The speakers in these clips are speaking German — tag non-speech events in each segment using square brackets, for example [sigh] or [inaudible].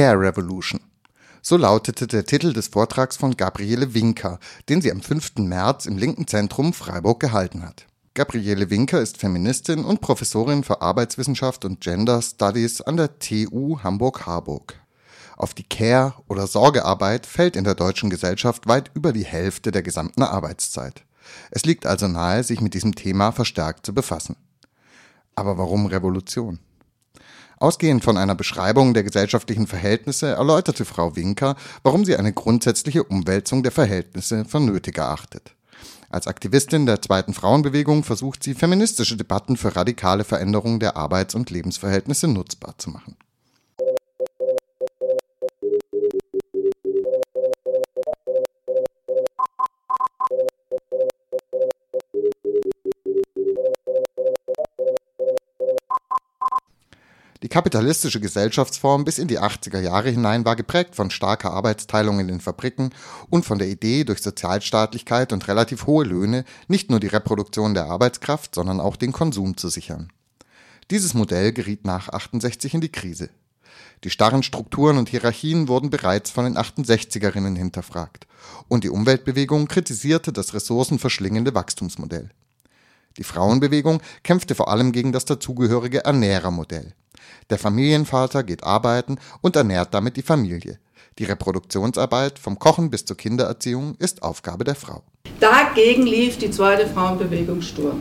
Care Revolution. So lautete der Titel des Vortrags von Gabriele Winker, den sie am 5. März im Linken Zentrum Freiburg gehalten hat. Gabriele Winker ist Feministin und Professorin für Arbeitswissenschaft und Gender Studies an der TU Hamburg-Harburg. Auf die Care- oder Sorgearbeit fällt in der deutschen Gesellschaft weit über die Hälfte der gesamten Arbeitszeit. Es liegt also nahe, sich mit diesem Thema verstärkt zu befassen. Aber warum Revolution? Ausgehend von einer Beschreibung der gesellschaftlichen Verhältnisse erläuterte Frau Winker, warum sie eine grundsätzliche Umwälzung der Verhältnisse für nötig erachtet. Als Aktivistin der zweiten Frauenbewegung versucht sie, feministische Debatten für radikale Veränderungen der Arbeits- und Lebensverhältnisse nutzbar zu machen. Kapitalistische Gesellschaftsform bis in die 80er Jahre hinein war geprägt von starker Arbeitsteilung in den Fabriken und von der Idee, durch Sozialstaatlichkeit und relativ hohe Löhne nicht nur die Reproduktion der Arbeitskraft, sondern auch den Konsum zu sichern. Dieses Modell geriet nach 68 in die Krise. Die starren Strukturen und Hierarchien wurden bereits von den 68erinnen hinterfragt und die Umweltbewegung kritisierte das ressourcenverschlingende Wachstumsmodell. Die Frauenbewegung kämpfte vor allem gegen das dazugehörige Ernährermodell. Der Familienvater geht arbeiten und ernährt damit die Familie. Die Reproduktionsarbeit vom Kochen bis zur Kindererziehung ist Aufgabe der Frau. Dagegen lief die zweite Frauenbewegung Sturm.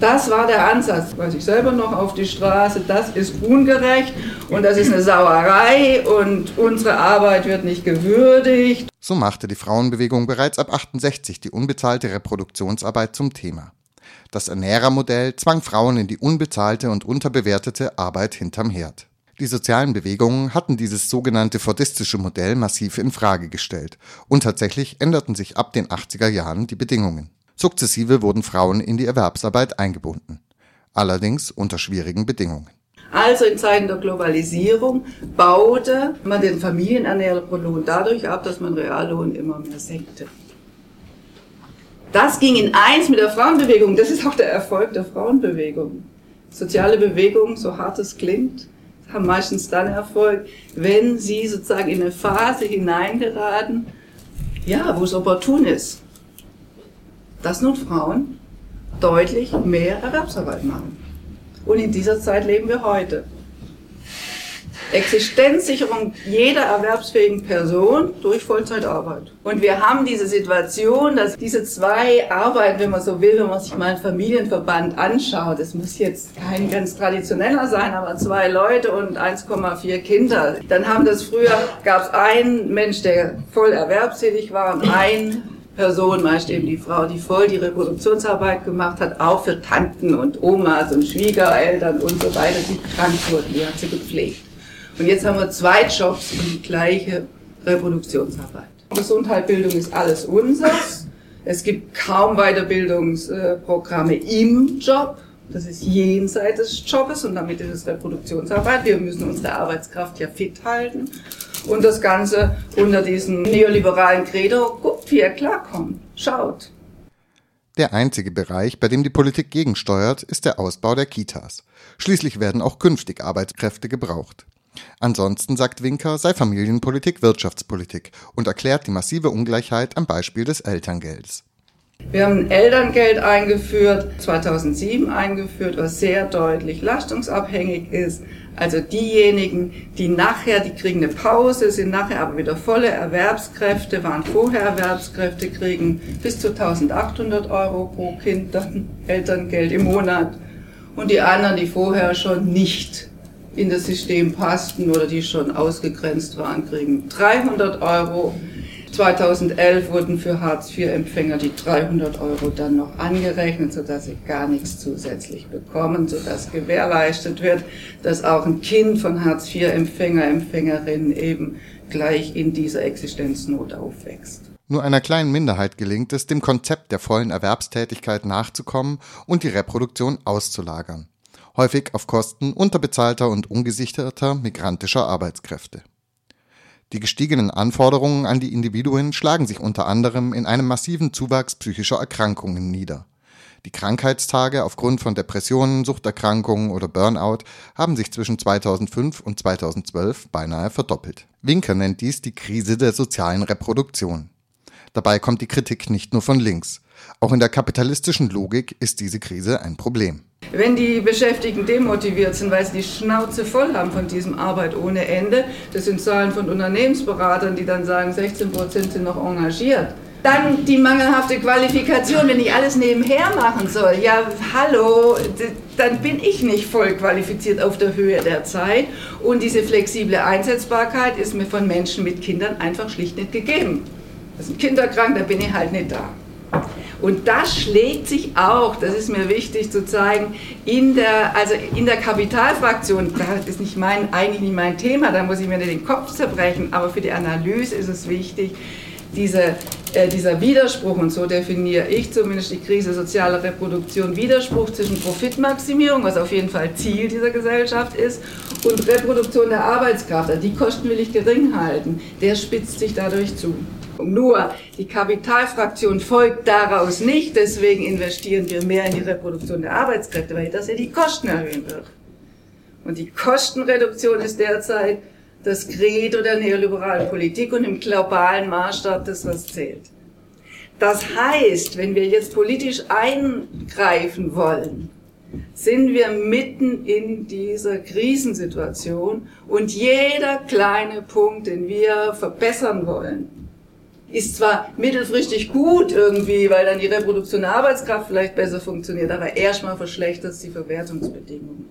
Das war der Ansatz, weiß ich selber noch auf die Straße, das ist ungerecht und das ist eine Sauerei und unsere Arbeit wird nicht gewürdigt. So machte die Frauenbewegung bereits ab 68 die unbezahlte Reproduktionsarbeit zum Thema. Das Ernährermodell zwang Frauen in die unbezahlte und unterbewertete Arbeit hinterm Herd. Die sozialen Bewegungen hatten dieses sogenannte fordistische Modell massiv in Frage gestellt und tatsächlich änderten sich ab den 80er Jahren die Bedingungen. Sukzessive wurden Frauen in die Erwerbsarbeit eingebunden. Allerdings unter schwierigen Bedingungen. Also in Zeiten der Globalisierung baute man den Familienernährerlohn dadurch ab, dass man Reallohn immer mehr senkte. Das ging in eins mit der Frauenbewegung. Das ist auch der Erfolg der Frauenbewegung. Soziale Bewegungen, so hart es klingt, haben meistens dann Erfolg, wenn sie sozusagen in eine Phase hineingeraten, ja, wo es opportun ist, dass nun Frauen deutlich mehr Erwerbsarbeit machen. Und in dieser Zeit leben wir heute. Existenzsicherung jeder erwerbsfähigen Person durch Vollzeitarbeit. Und wir haben diese Situation, dass diese zwei Arbeiten, wenn man so will, wenn man sich mal einen Familienverband anschaut, es muss jetzt kein ganz traditioneller sein, aber zwei Leute und 1,4 Kinder, dann haben das früher, gab es einen Mensch, der voll erwerbstätig war und ein Person, meist eben die Frau, die voll die Reproduktionsarbeit gemacht hat, auch für Tanten und Omas und Schwiegereltern und so weiter, die krank wurden, die hat sie gepflegt. Und jetzt haben wir zwei Jobs und die gleiche Reproduktionsarbeit. Gesundheit, Bildung ist alles unseres. Es gibt kaum Weiterbildungsprogramme im Job. Das ist jenseits des Jobs und damit ist es Reproduktionsarbeit. Wir müssen unsere Arbeitskraft ja fit halten. Und das Ganze unter diesem neoliberalen Credo, guckt, wie er klarkommt. Schaut. Der einzige Bereich, bei dem die Politik gegensteuert, ist der Ausbau der Kitas. Schließlich werden auch künftig Arbeitskräfte gebraucht. Ansonsten, sagt Winker, sei Familienpolitik Wirtschaftspolitik und erklärt die massive Ungleichheit am Beispiel des Elterngelds. Wir haben ein Elterngeld eingeführt, 2007 eingeführt, was sehr deutlich lastungsabhängig ist. Also diejenigen, die nachher, die kriegen eine Pause, sind nachher aber wieder volle Erwerbskräfte, waren vorher Erwerbskräfte, kriegen bis zu 1800 Euro pro Kind dann Elterngeld im Monat. Und die anderen, die vorher schon nicht in das System passten oder die schon ausgegrenzt waren, kriegen 300 Euro. 2011 wurden für Hartz-IV-Empfänger die 300 Euro dann noch angerechnet, sodass sie gar nichts zusätzlich bekommen, sodass gewährleistet wird, dass auch ein Kind von Hartz-IV-Empfänger, Empfängerin eben gleich in dieser Existenznot aufwächst. Nur einer kleinen Minderheit gelingt es, dem Konzept der vollen Erwerbstätigkeit nachzukommen und die Reproduktion auszulagern häufig auf Kosten unterbezahlter und ungesicherter migrantischer Arbeitskräfte. Die gestiegenen Anforderungen an die Individuen schlagen sich unter anderem in einem massiven Zuwachs psychischer Erkrankungen nieder. Die Krankheitstage aufgrund von Depressionen, Suchterkrankungen oder Burnout haben sich zwischen 2005 und 2012 beinahe verdoppelt. Winker nennt dies die Krise der sozialen Reproduktion. Dabei kommt die Kritik nicht nur von links. Auch in der kapitalistischen Logik ist diese Krise ein Problem. Wenn die Beschäftigten demotiviert sind, weil sie die Schnauze voll haben von diesem Arbeit ohne Ende, das sind Zahlen von Unternehmensberatern, die dann sagen, 16 Prozent sind noch engagiert dann die mangelhafte Qualifikation, wenn ich alles nebenher machen soll. Ja, hallo, dann bin ich nicht voll qualifiziert auf der Höhe der Zeit. Und diese flexible Einsetzbarkeit ist mir von Menschen mit Kindern einfach schlicht nicht gegeben. Das sind Kinder krank, da bin ich halt nicht da. Und das schlägt sich auch, das ist mir wichtig zu zeigen, in der, also in der Kapitalfraktion, das ist nicht mein, eigentlich nicht mein Thema, da muss ich mir nicht den Kopf zerbrechen, aber für die Analyse ist es wichtig, diese, äh, dieser Widerspruch, und so definiere ich zumindest die Krise sozialer Reproduktion, Widerspruch zwischen Profitmaximierung, was auf jeden Fall Ziel dieser Gesellschaft ist, und Reproduktion der Arbeitskraft, also die Kosten will ich gering halten, der spitzt sich dadurch zu. Nur die Kapitalfraktion folgt daraus nicht, deswegen investieren wir mehr in die Reproduktion der Arbeitskräfte, weil das ja die Kosten erhöhen wird. Und die Kostenreduktion ist derzeit das Credo der neoliberalen Politik und im globalen Maßstab das, was zählt. Das heißt, wenn wir jetzt politisch eingreifen wollen, sind wir mitten in dieser Krisensituation und jeder kleine Punkt, den wir verbessern wollen, ist zwar mittelfristig gut irgendwie, weil dann die Reproduktion der Arbeitskraft vielleicht besser funktioniert, aber erstmal verschlechtert es die Verwertungsbedingungen.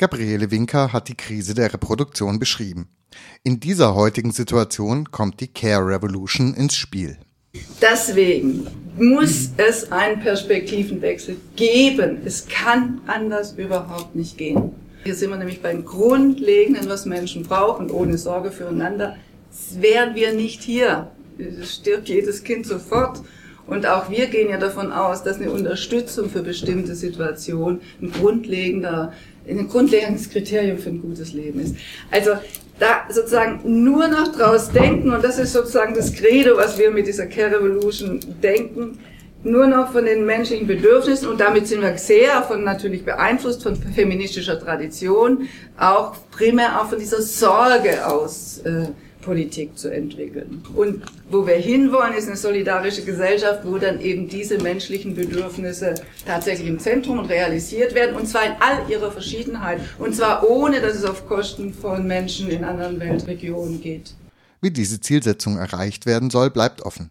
Gabriele Winker hat die Krise der Reproduktion beschrieben. In dieser heutigen Situation kommt die Care Revolution ins Spiel. Deswegen muss es einen Perspektivenwechsel geben. Es kann anders überhaupt nicht gehen. Hier sind wir nämlich beim Grundlegenden, was Menschen brauchen, ohne Sorge füreinander. Wären wir nicht hier, es stirbt jedes Kind sofort. Und auch wir gehen ja davon aus, dass eine Unterstützung für bestimmte Situationen ein grundlegender ein grundlegendes Kriterium für ein gutes Leben ist. Also da sozusagen nur noch draus denken, und das ist sozusagen das Credo, was wir mit dieser Care Revolution denken, nur noch von den menschlichen Bedürfnissen und damit sind wir sehr von natürlich beeinflusst von feministischer Tradition, auch primär auch von dieser Sorge aus. Äh, Politik zu entwickeln. Und wo wir hinwollen, ist eine solidarische Gesellschaft, wo dann eben diese menschlichen Bedürfnisse tatsächlich im Zentrum realisiert werden, und zwar in all ihrer Verschiedenheit, und zwar ohne, dass es auf Kosten von Menschen in anderen Weltregionen geht. Wie diese Zielsetzung erreicht werden soll, bleibt offen.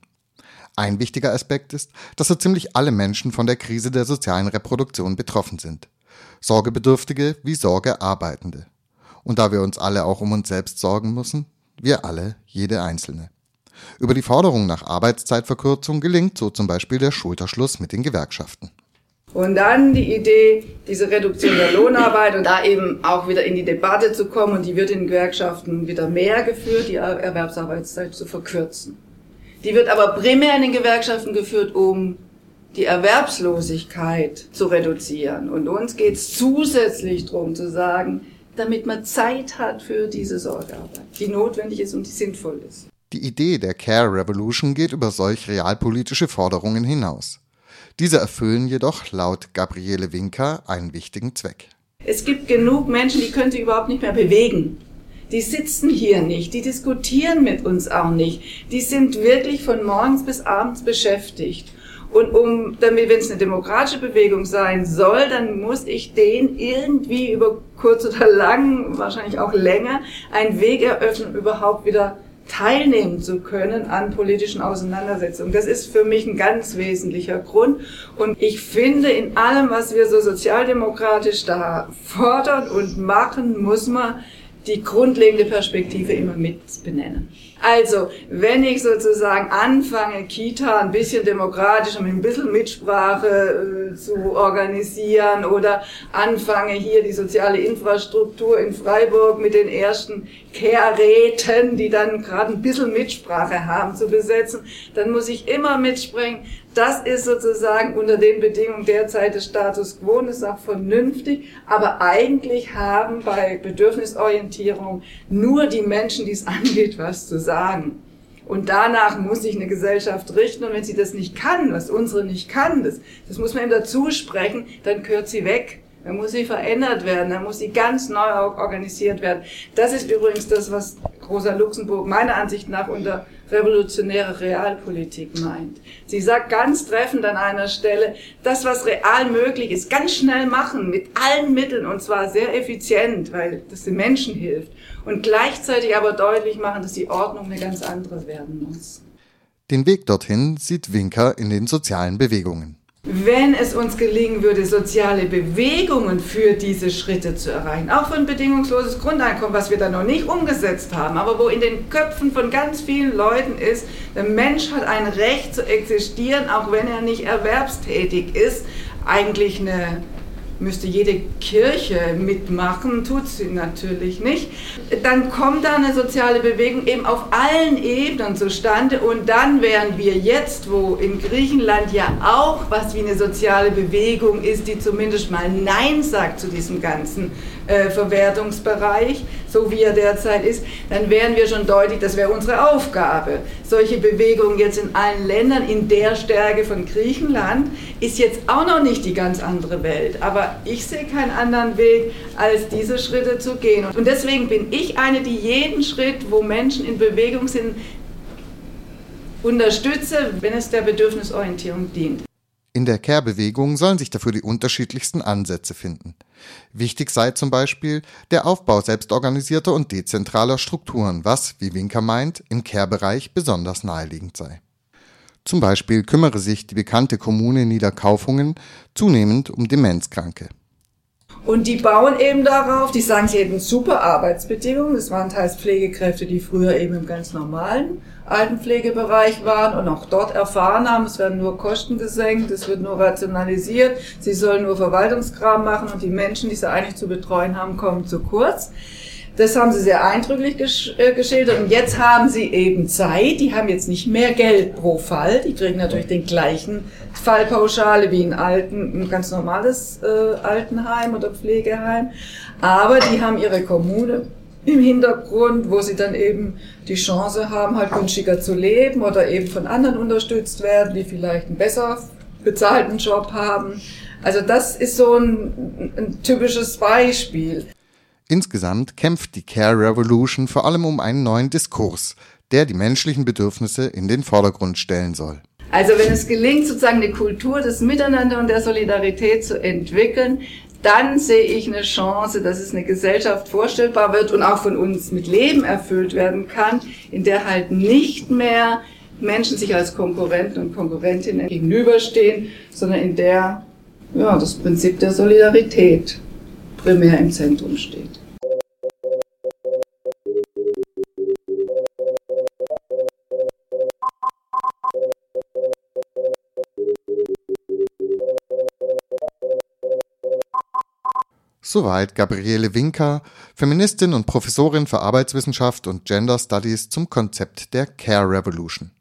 Ein wichtiger Aspekt ist, dass so ziemlich alle Menschen von der Krise der sozialen Reproduktion betroffen sind. Sorgebedürftige wie Sorgearbeitende. Und da wir uns alle auch um uns selbst sorgen müssen, wir alle, jede Einzelne. Über die Forderung nach Arbeitszeitverkürzung gelingt so zum Beispiel der Schulterschluss mit den Gewerkschaften. Und dann die Idee, diese Reduktion der Lohnarbeit und da eben auch wieder in die Debatte zu kommen und die wird in Gewerkschaften wieder mehr geführt, die Erwerbsarbeitszeit zu verkürzen. Die wird aber primär in den Gewerkschaften geführt, um die Erwerbslosigkeit zu reduzieren. Und uns geht es zusätzlich darum zu sagen, damit man Zeit hat für diese Sorgearbeit, die notwendig ist und die sinnvoll ist. Die Idee der Care Revolution geht über solch realpolitische Forderungen hinaus. Diese erfüllen jedoch laut Gabriele Winker einen wichtigen Zweck. Es gibt genug Menschen, die können sich überhaupt nicht mehr bewegen. Die sitzen hier nicht, die diskutieren mit uns auch nicht. Die sind wirklich von morgens bis abends beschäftigt. Und um, damit, wenn es eine demokratische Bewegung sein soll, dann muss ich den irgendwie über kurz oder lang, wahrscheinlich auch länger, einen Weg eröffnen, überhaupt wieder teilnehmen zu können an politischen Auseinandersetzungen. Das ist für mich ein ganz wesentlicher Grund. Und ich finde, in allem, was wir so sozialdemokratisch da fordern und machen, muss man die grundlegende Perspektive immer mit benennen. Also, wenn ich sozusagen anfange, Kita ein bisschen demokratisch und ein bisschen Mitsprache äh, zu organisieren oder anfange, hier die soziale Infrastruktur in Freiburg mit den ersten Care-Räten, die dann gerade ein bisschen Mitsprache haben, zu besetzen, dann muss ich immer mitspringen, Das ist sozusagen unter den Bedingungen derzeit des Status quo und ist auch vernünftig. Aber eigentlich haben bei Bedürfnisorientierung nur die Menschen, die es [laughs] angeht, was zu sagen. Und danach muss sich eine Gesellschaft richten. Und wenn sie das nicht kann, was unsere nicht kann, das, das muss man ihm dazu sprechen, dann gehört sie weg. Dann muss sie verändert werden, dann muss sie ganz neu organisiert werden. Das ist übrigens das, was Rosa Luxemburg meiner Ansicht nach unter revolutionäre Realpolitik meint. Sie sagt ganz treffend an einer Stelle, das, was real möglich ist, ganz schnell machen, mit allen Mitteln und zwar sehr effizient, weil das den Menschen hilft. Und gleichzeitig aber deutlich machen, dass die Ordnung eine ganz andere werden muss. Den Weg dorthin sieht Winker in den sozialen Bewegungen wenn es uns gelingen würde, soziale Bewegungen für diese Schritte zu erreichen, auch für ein bedingungsloses Grundeinkommen, was wir da noch nicht umgesetzt haben, aber wo in den Köpfen von ganz vielen Leuten ist, der Mensch hat ein Recht zu existieren, auch wenn er nicht erwerbstätig ist, eigentlich eine müsste jede Kirche mitmachen, tut sie natürlich nicht. Dann kommt da eine soziale Bewegung eben auf allen Ebenen zustande und dann wären wir jetzt, wo in Griechenland ja auch was wie eine soziale Bewegung ist, die zumindest mal Nein sagt zu diesem ganzen äh, Verwertungsbereich, so wie er derzeit ist, dann wären wir schon deutlich, das wäre unsere Aufgabe. Solche Bewegungen jetzt in allen Ländern in der Stärke von Griechenland ist jetzt auch noch nicht die ganz andere Welt. Aber ich sehe keinen anderen Weg, als diese Schritte zu gehen. Und deswegen bin ich eine, die jeden Schritt, wo Menschen in Bewegung sind, unterstütze, wenn es der Bedürfnisorientierung dient. In der Care-Bewegung sollen sich dafür die unterschiedlichsten Ansätze finden. Wichtig sei zum Beispiel der Aufbau selbstorganisierter und dezentraler Strukturen, was, wie Winker meint, im Care-Bereich besonders naheliegend sei. Zum Beispiel kümmere sich die bekannte Kommune Niederkaufungen zunehmend um Demenzkranke. Und die bauen eben darauf, die sagen, sie hätten super Arbeitsbedingungen. Das waren teils Pflegekräfte, die früher eben im ganz normalen Altenpflegebereich waren und auch dort erfahren haben, es werden nur Kosten gesenkt, es wird nur rationalisiert, sie sollen nur Verwaltungskram machen und die Menschen, die sie eigentlich zu betreuen haben, kommen zu kurz. Das haben sie sehr eindrücklich äh, geschildert. Und jetzt haben sie eben Zeit. Die haben jetzt nicht mehr Geld pro Fall. Die kriegen natürlich den gleichen Fallpauschale wie ein, alten, ein ganz normales äh, Altenheim oder Pflegeheim. Aber die haben ihre Kommune im Hintergrund, wo sie dann eben die Chance haben, halt günstiger zu leben oder eben von anderen unterstützt werden, die vielleicht einen besser bezahlten Job haben. Also das ist so ein, ein typisches Beispiel. Insgesamt kämpft die Care Revolution vor allem um einen neuen Diskurs, der die menschlichen Bedürfnisse in den Vordergrund stellen soll. Also wenn es gelingt, sozusagen eine Kultur des Miteinander und der Solidarität zu entwickeln, dann sehe ich eine Chance, dass es eine Gesellschaft vorstellbar wird und auch von uns mit Leben erfüllt werden kann, in der halt nicht mehr Menschen sich als Konkurrenten und Konkurrentinnen gegenüberstehen, sondern in der ja, das Prinzip der Solidarität primär im Zentrum steht. Soweit Gabriele Winker, Feministin und Professorin für Arbeitswissenschaft und Gender Studies zum Konzept der Care Revolution.